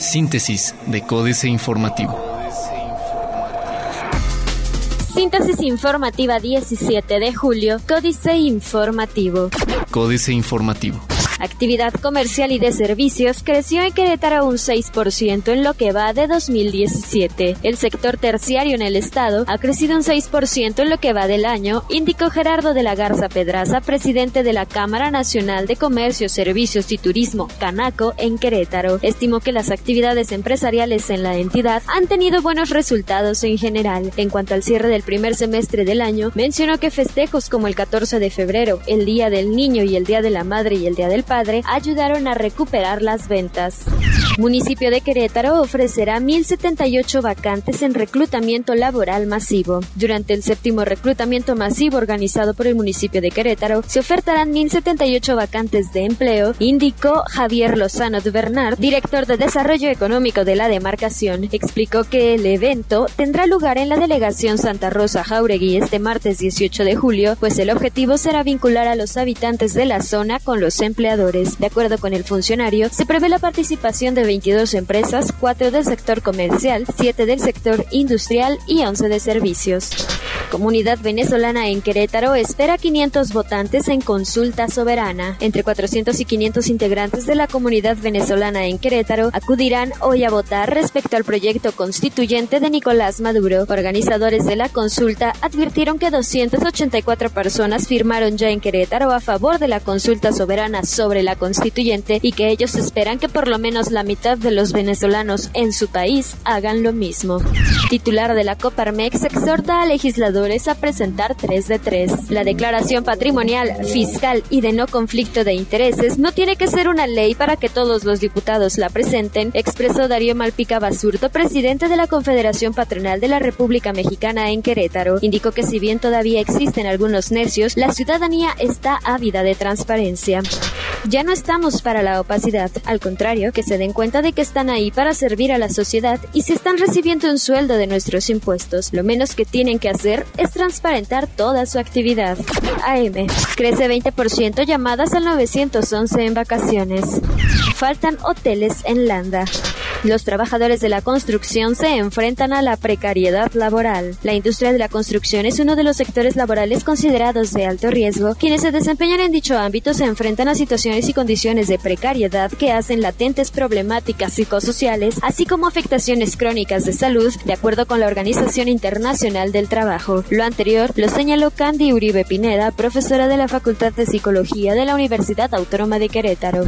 Síntesis de Códice Informativo. Síntesis informativa 17 de julio, Códice Informativo. Códice Informativo. Actividad comercial y de servicios creció en Querétaro un 6% en lo que va de 2017. El sector terciario en el estado ha crecido un 6% en lo que va del año, indicó Gerardo de la Garza Pedraza, presidente de la Cámara Nacional de Comercio, Servicios y Turismo, Canaco, en Querétaro. Estimó que las actividades empresariales en la entidad han tenido buenos resultados en general. En cuanto al cierre del primer semestre del año, mencionó que festejos como el 14 de febrero, el Día del Niño y el Día de la Madre y el Día del Padre ayudaron a recuperar las ventas. Municipio de Querétaro ofrecerá 1.078 vacantes en reclutamiento laboral masivo. Durante el séptimo reclutamiento masivo organizado por el municipio de Querétaro, se ofertarán 1.078 vacantes de empleo, indicó Javier Lozano de Bernard, director de Desarrollo Económico de la demarcación. Explicó que el evento tendrá lugar en la delegación Santa Rosa Jauregui este martes 18 de julio, pues el objetivo será vincular a los habitantes de la zona con los de acuerdo con el funcionario, se prevé la participación de 22 empresas, 4 del sector comercial, 7 del sector industrial y 11 de servicios. Comunidad venezolana en Querétaro espera 500 votantes en consulta soberana. Entre 400 y 500 integrantes de la comunidad venezolana en Querétaro acudirán hoy a votar respecto al proyecto constituyente de Nicolás Maduro. Organizadores de la consulta advirtieron que 284 personas firmaron ya en Querétaro a favor de la consulta soberana sobre sobre la constituyente y que ellos esperan que por lo menos la mitad de los venezolanos en su país hagan lo mismo. Titular de la Coparmex exhorta a legisladores a presentar 3 de 3. La declaración patrimonial, fiscal y de no conflicto de intereses no tiene que ser una ley para que todos los diputados la presenten, expresó Darío Malpica Basurto, presidente de la Confederación Patronal de la República Mexicana en Querétaro. Indicó que si bien todavía existen algunos necios, la ciudadanía está ávida de transparencia. Ya no estamos para la opacidad, al contrario, que se den cuenta de que están ahí para servir a la sociedad y si están recibiendo un sueldo de nuestros impuestos, lo menos que tienen que hacer es transparentar toda su actividad. AM. Crece 20% llamadas al 911 en vacaciones. Faltan hoteles en Landa. Los trabajadores de la construcción se enfrentan a la precariedad laboral. La industria de la construcción es uno de los sectores laborales considerados de alto riesgo. Quienes se desempeñan en dicho ámbito se enfrentan a situaciones y condiciones de precariedad que hacen latentes problemáticas psicosociales, así como afectaciones crónicas de salud, de acuerdo con la Organización Internacional del Trabajo. Lo anterior lo señaló Candy Uribe Pineda, profesora de la Facultad de Psicología de la Universidad Autónoma de Querétaro.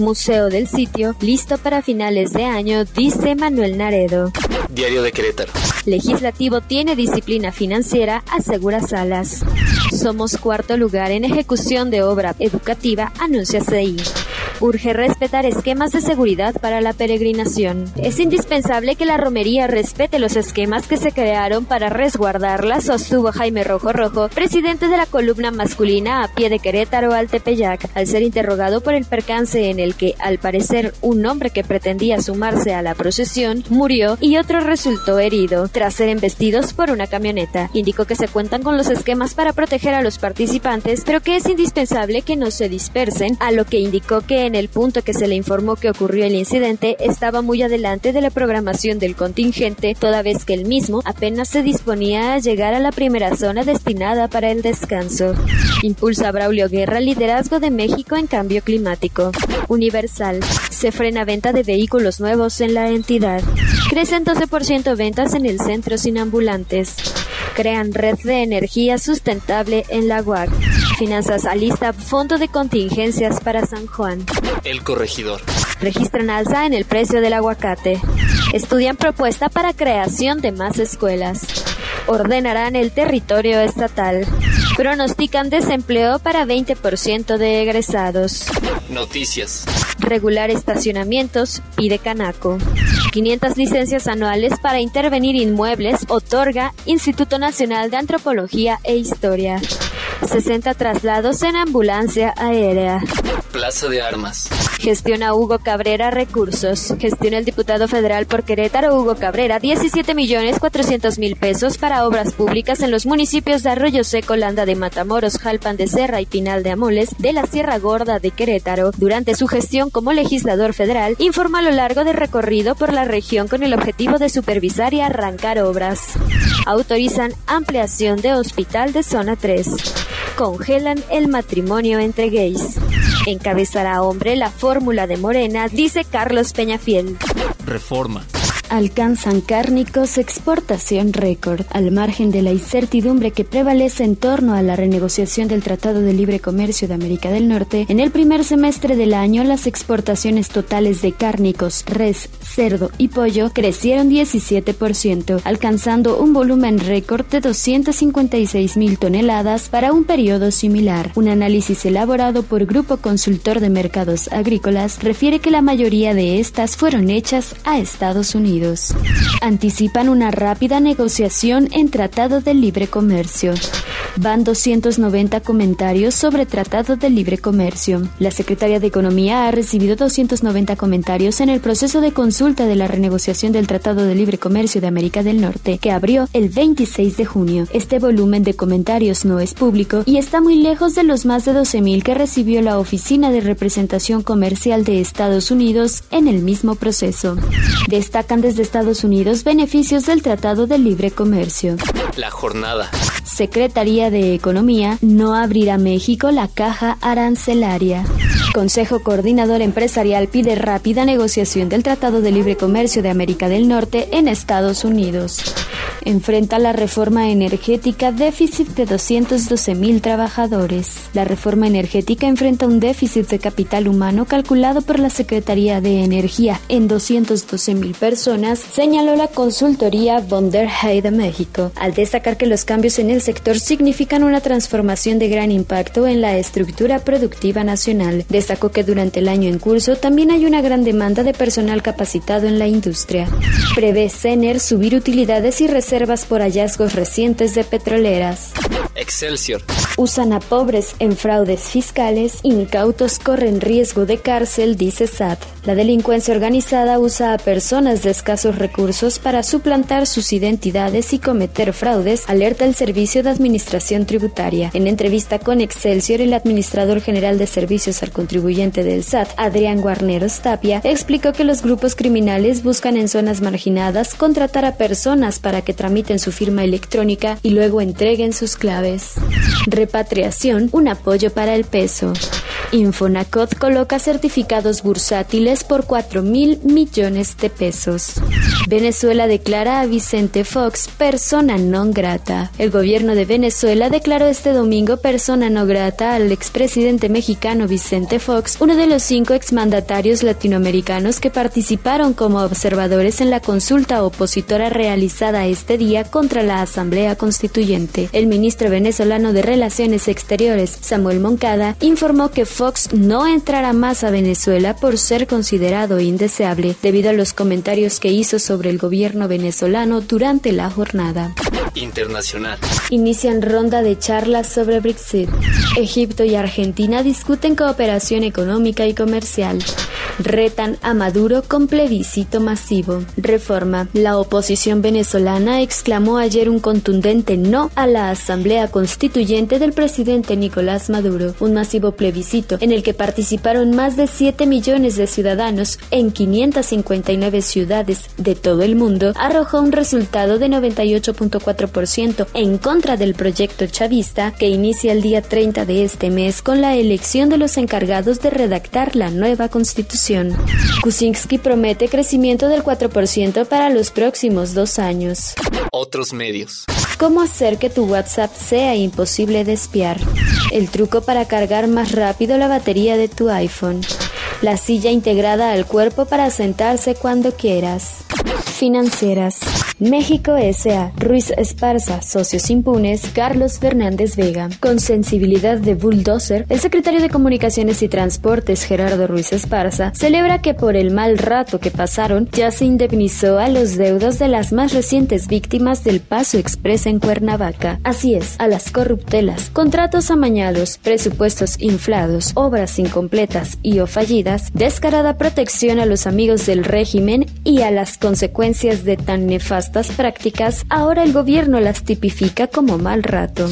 Museo del sitio, listo para finales de año dice Manuel Naredo. Diario de Querétaro. Legislativo tiene disciplina financiera, asegura Salas. Somos cuarto lugar en ejecución de obra educativa, anuncia CI urge respetar esquemas de seguridad para la peregrinación. Es indispensable que la romería respete los esquemas que se crearon para resguardarla, sostuvo Jaime Rojo Rojo, presidente de la columna masculina a pie de Querétaro al Tepeyac, al ser interrogado por el percance en el que, al parecer, un hombre que pretendía sumarse a la procesión murió y otro resultó herido tras ser embestidos por una camioneta. Indicó que se cuentan con los esquemas para proteger a los participantes, pero que es indispensable que no se dispersen, a lo que indicó que en en el punto que se le informó que ocurrió el incidente estaba muy adelante de la programación del contingente, toda vez que el mismo apenas se disponía a llegar a la primera zona destinada para el descanso. Impulsa Braulio Guerra liderazgo de México en cambio climático. Universal. Se frena venta de vehículos nuevos en la entidad. Crecen 12% ventas en el centro sin ambulantes. Crean red de energía sustentable en la UAC. Finanzas alista fondo de contingencias para San Juan. El corregidor. Registran alza en el precio del aguacate. Estudian propuesta para creación de más escuelas. Ordenarán el territorio estatal. Pronostican desempleo para 20% de egresados. Noticias. Regular estacionamientos, pide Canaco. 500 licencias anuales para intervenir inmuebles otorga Instituto Nacional de Antropología e Historia. 60 traslados en ambulancia aérea. Plaza de Armas. Gestiona Hugo Cabrera recursos. Gestiona el diputado federal por Querétaro Hugo Cabrera 17 millones 400 mil pesos para obras públicas en los municipios de Arroyo Seco, Landa de Matamoros, Jalpan de Serra y Pinal de Amoles de la Sierra Gorda de Querétaro. Durante su gestión como legislador federal, informa a lo largo de recorrido por la región con el objetivo de supervisar y arrancar obras. Autorizan ampliación de hospital de zona 3. Congelan el matrimonio entre gays. Encabezará hombre la fórmula de Morena, dice Carlos Peñafiel. Reforma alcanzan cárnicos exportación récord, al margen de la incertidumbre que prevalece en torno a la renegociación del Tratado de Libre Comercio de América del Norte. En el primer semestre del año, las exportaciones totales de cárnicos, res, cerdo y pollo crecieron 17%, alcanzando un volumen récord de 256 mil toneladas para un periodo similar. Un análisis elaborado por Grupo Consultor de Mercados Agrícolas refiere que la mayoría de estas fueron hechas a Estados Unidos. Anticipan una rápida negociación en Tratado de Libre Comercio. Van 290 comentarios sobre Tratado de Libre Comercio. La Secretaría de Economía ha recibido 290 comentarios en el proceso de consulta de la renegociación del Tratado de Libre Comercio de América del Norte, que abrió el 26 de junio. Este volumen de comentarios no es público y está muy lejos de los más de 12.000 que recibió la Oficina de Representación Comercial de Estados Unidos en el mismo proceso. Destacan de de Estados Unidos beneficios del Tratado de Libre Comercio. La jornada. Secretaría de Economía no abrirá México la caja arancelaria. Consejo Coordinador Empresarial pide rápida negociación del Tratado de Libre Comercio de América del Norte en Estados Unidos. Enfrenta la reforma energética déficit de 212 mil trabajadores. La reforma energética enfrenta un déficit de capital humano calculado por la Secretaría de Energía en 212 mil personas, señaló la consultoría von der México, al destacar que los cambios en el sector significan una transformación de gran impacto en la estructura productiva nacional. Destacó que durante el año en curso también hay una gran demanda de personal capacitado en la industria. Prevé CENER subir utilidades y reservas reservas por hallazgos recientes de petroleras. Excelsior. Usan a pobres en fraudes fiscales, incautos corren riesgo de cárcel, dice SAT. La delincuencia organizada usa a personas de escasos recursos para suplantar sus identidades y cometer fraudes, alerta el Servicio de Administración Tributaria. En entrevista con Excelsior, el administrador general de servicios al contribuyente del SAT, Adrián Guarneros Tapia, explicó que los grupos criminales buscan en zonas marginadas contratar a personas para que tramiten su firma electrónica y luego entreguen sus claves. Repatriación, un apoyo para el peso. Infonacot coloca certificados bursátiles por 4 mil millones de pesos. Venezuela declara a Vicente Fox persona non grata. El gobierno de Venezuela declaró este domingo persona no grata al expresidente mexicano Vicente Fox, uno de los cinco exmandatarios latinoamericanos que participaron como observadores en la consulta opositora realizada este día contra la Asamblea Constituyente. El ministro venezolano de Relaciones Exteriores, Samuel Moncada, informó que Fox no entrará más a Venezuela por ser considerado indeseable debido a los comentarios que hizo sobre el gobierno venezolano durante la jornada. Internacional. Inician ronda de charlas sobre Brexit. Egipto y Argentina discuten cooperación económica y comercial. Retan a Maduro con plebiscito masivo. Reforma. La oposición venezolana exclamó ayer un contundente no a la Asamblea Constituyente del presidente Nicolás Maduro, un masivo plebiscito en el que participaron más de 7 millones de ciudadanos en 559 ciudades de todo el mundo, arrojó un resultado de 98.4% en contra del proyecto chavista que inicia el día 30 de este mes con la elección de los encargados de redactar la nueva constitución Kuczynski promete crecimiento del 4% para los próximos dos años. Otros medios. ¿Cómo hacer que tu WhatsApp sea imposible de espiar? El truco para cargar más rápido la batería de tu iPhone. La silla integrada al cuerpo para sentarse cuando quieras. Financieras. México S.A. Ruiz Esparza, socios impunes, Carlos Fernández Vega. Con sensibilidad de bulldozer, el secretario de Comunicaciones y Transportes, Gerardo Ruiz Esparza, celebra que por el mal rato que pasaron, ya se indemnizó a los deudos de las más recientes víctimas del Paso Express en Cuernavaca. Así es, a las corruptelas, contratos amañados, presupuestos inflados, obras incompletas y o fallidas, descarada protección a los amigos del régimen y a las consecuencias de tan nefasto estas prácticas, ahora el gobierno las tipifica como mal rato.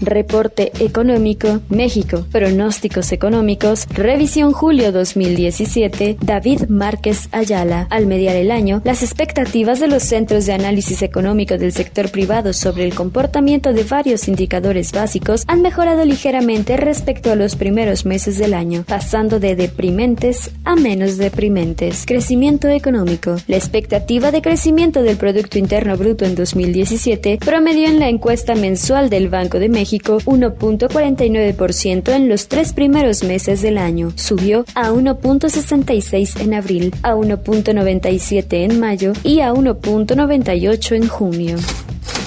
Reporte Económico, México, Pronósticos Económicos, Revisión Julio 2017, David Márquez Ayala. Al mediar el año, las expectativas de los centros de análisis económico del sector privado sobre el comportamiento de varios indicadores básicos han mejorado ligeramente respecto a los primeros meses del año, pasando de deprimentes a menos deprimentes. Crecimiento económico. La expectativa de crecimiento del Producto Interno Bruto en 2017 promedió en la encuesta mensual del Banco de México 1.49% en los tres primeros meses del año. Subió a 1.66 en abril, a 1.97 en mayo y a 1.98 en junio.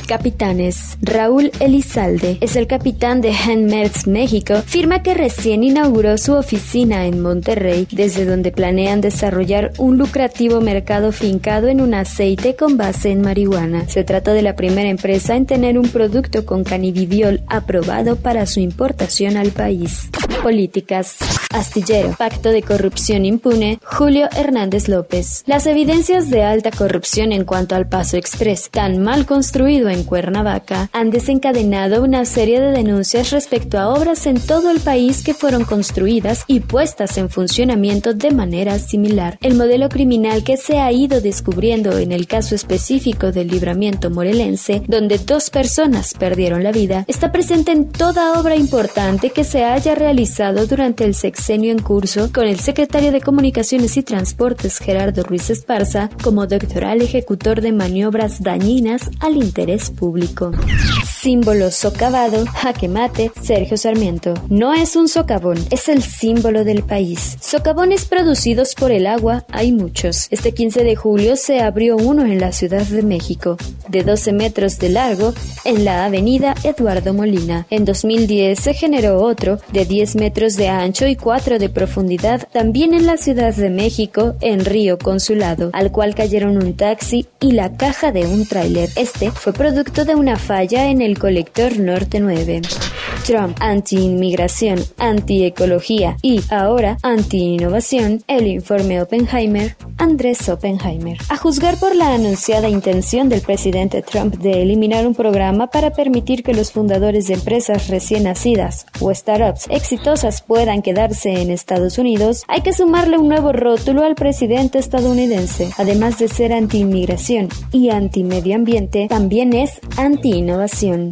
Capitanes. Raúl Elizalde es el capitán de Handmerz México. Firma que recién inauguró su oficina en Monterrey, desde donde planean desarrollar un lucrativo mercado fincado en un aceite con base en marihuana. Se trata de la primera empresa en tener un producto con cannabidiol aprobado para su importación al país. Políticas. Astillero. Pacto de corrupción impune. Julio Hernández López. Las evidencias de alta corrupción en cuanto al Paso Express, tan mal construido en Cuernavaca, han desencadenado una serie de denuncias respecto a obras en todo el país que fueron construidas y puestas en funcionamiento de manera similar. El modelo criminal que se ha ido descubriendo en el caso específico del libramiento morelense, donde dos personas perdieron la vida, está presente en toda obra importante que se haya realizado durante el sexenio en curso con el secretario de Comunicaciones y Transportes Gerardo Ruiz Esparza como doctoral ejecutor de maniobras dañinas al interés público. Símbolo socavado, jaque mate, Sergio Sarmiento. No es un socavón, es el símbolo del país. Socavones producidos por el agua hay muchos. Este 15 de julio se abrió uno en la Ciudad de México, de 12 metros de largo, en la avenida Eduardo Molina. En 2010 se generó otro de 10 metros de ancho y 4 de profundidad, también en la Ciudad de México, en Río Consulado, al cual cayeron un taxi y la caja de un tráiler. Este fue producto de una falla en el colector Norte 9. Trump, anti-inmigración, anti-ecología y ahora anti-innovación, el informe Oppenheimer, Andrés Oppenheimer. A juzgar por la anunciada intención del presidente Trump de eliminar un programa para permitir que los fundadores de empresas recién nacidas o startups exitosas puedan quedarse en Estados Unidos, hay que sumarle un nuevo rótulo al presidente estadounidense. Además de ser anti-inmigración y anti-medio ambiente, también es anti-innovación.